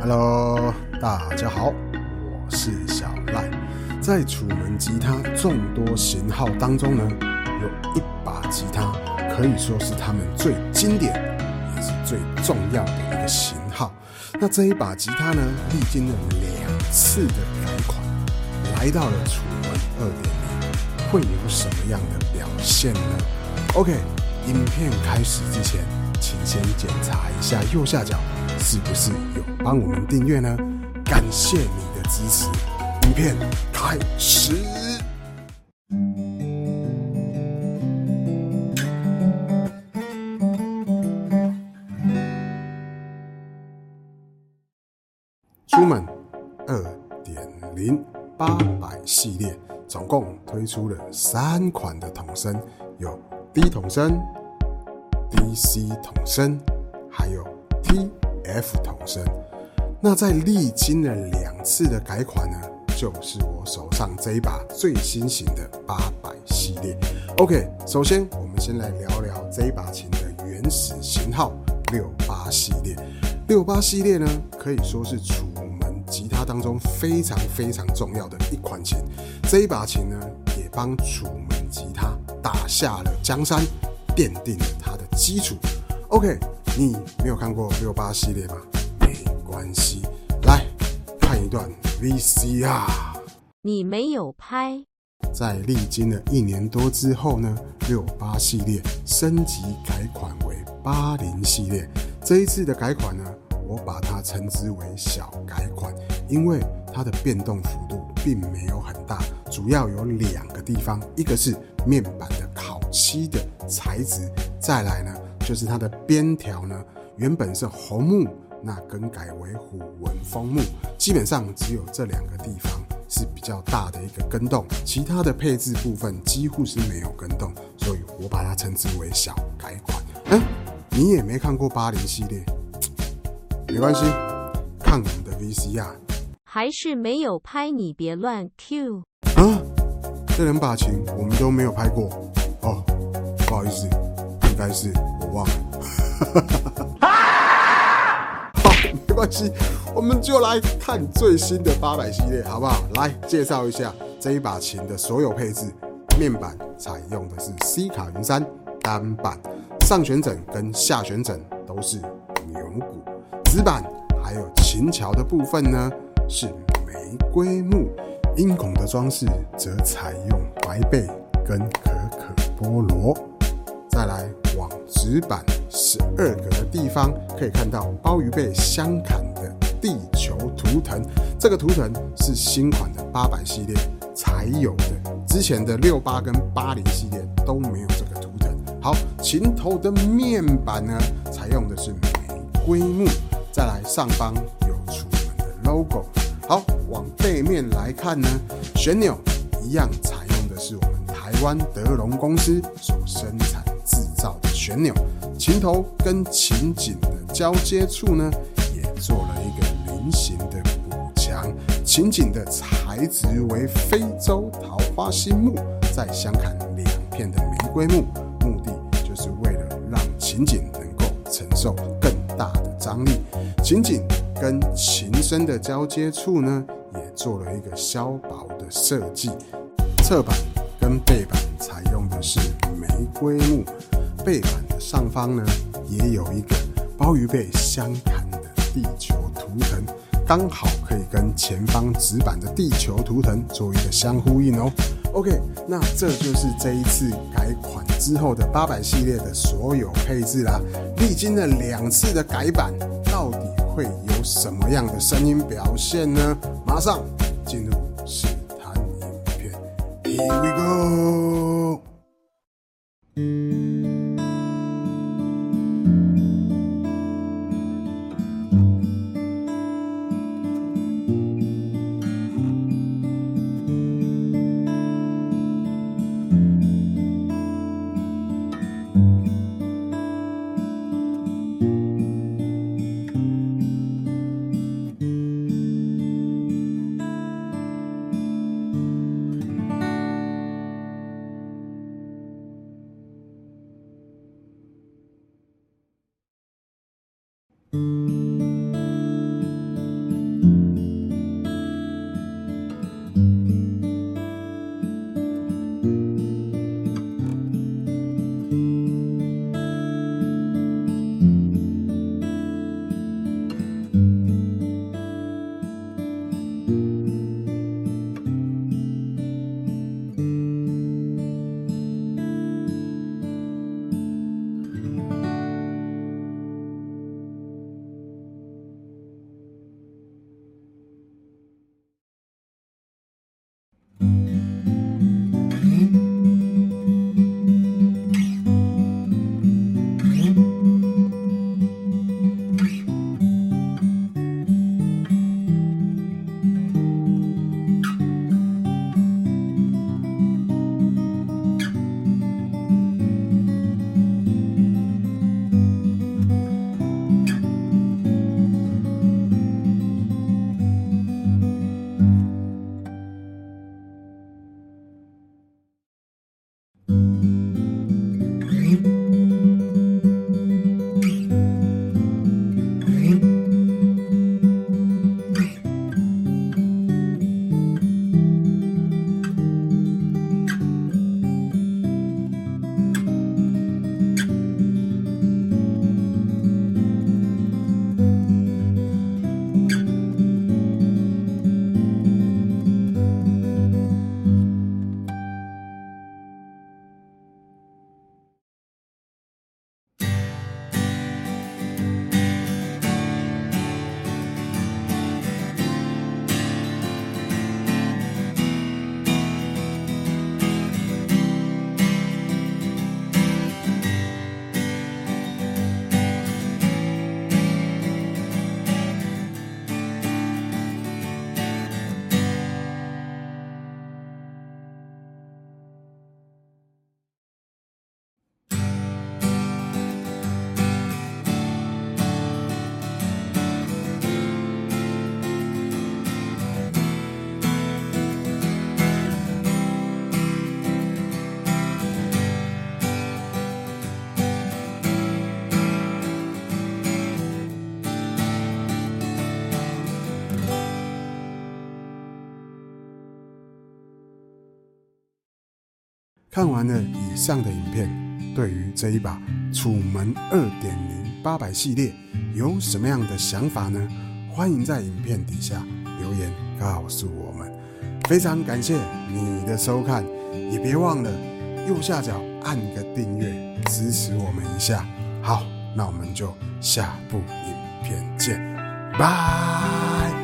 Hello，大家好，我是小赖。在楚门吉他众多型号当中呢，有一把吉他可以说是他们最经典也是最重要的一个型号。那这一把吉他呢，历经了两次的改款，来到了楚门二点零，会有什么样的表现呢？OK，影片开始之前，请先检查一下右下角是不是有帮我们订阅呢？感谢你的支持。影片开始。出门二点零八百系列，总共推出了三款的筒身，有低筒身、DC 同声，还有 TF 同声。那在历经了两次的改款呢，就是我手上这一把最新型的八百系列。OK，首先我们先来聊聊这一把琴的原始型号六八系列。六八系列呢，可以说是楚门吉他当中非常非常重要的一款琴。这一把琴呢，也帮楚门吉他打下了江山，奠定了基础。OK，你没有看过六八系列吗？没关系，来看一段 VCR。你没有拍，在历经了一年多之后呢，六八系列升级改款为八零系列。这一次的改款呢，我把它称之为小改款，因为它的变动幅度并没有很大，主要有两个地方，一个是面板的烤漆的材质，再来呢就是它的边条呢，原本是红木，那更改为虎纹枫木，基本上只有这两个地方是比较大的一个跟动，其他的配置部分几乎是没有跟动，所以我把它称之为小改款。嗯，你也没看过八零系列，没关系，看我们的 VCR 还是没有拍？你别乱 Q。啊，这两把琴我们都没有拍过哦，不好意思，应该是我忘了。好，没关系，我们就来看最新的八百系列，好不好？来介绍一下这一把琴的所有配置。面板采用的是 C 卡云杉单板，上旋枕跟下旋枕都是牛骨，指板还有琴桥的部分呢是玫瑰木，音孔的装饰则采用白贝跟可可波罗。再来往指板十二格的地方，可以看到鲍鱼贝相砍的地球图腾，这个图腾是新款的八百系列才有的，之前的六八跟八零系列都没有这个图腾。好，琴头的面板呢，采用的是玫瑰木，再来上方有楚门的 logo。好，往背面来看呢，旋钮一样采用的是我们台湾德龙公司所生产制造的旋钮，琴头跟琴颈的交接处呢，也做了一个菱形的补强。琴颈的材质为非洲桃花心木，再相砍两片的玫瑰木，目的就是为了让琴颈能够承受更大的张力。琴颈跟琴身的交接处呢，也做了一个削薄的设计。侧板背板采用的是玫瑰木，背板的上方呢也有一个鲍鱼背相砍的地球图腾，刚好可以跟前方指板的地球图腾做一个相呼应哦。OK，那这就是这一次改款之后的八百系列的所有配置啦。历经了两次的改版，到底会有什么样的声音表现呢？马上进入，Here we go。看完了以上的影片，对于这一把楚门二点零八百系列有什么样的想法呢？欢迎在影片底下留言告诉我们。非常感谢你的收看，也别忘了右下角按个订阅，支持我们一下。好，那我们就下部影片见，拜。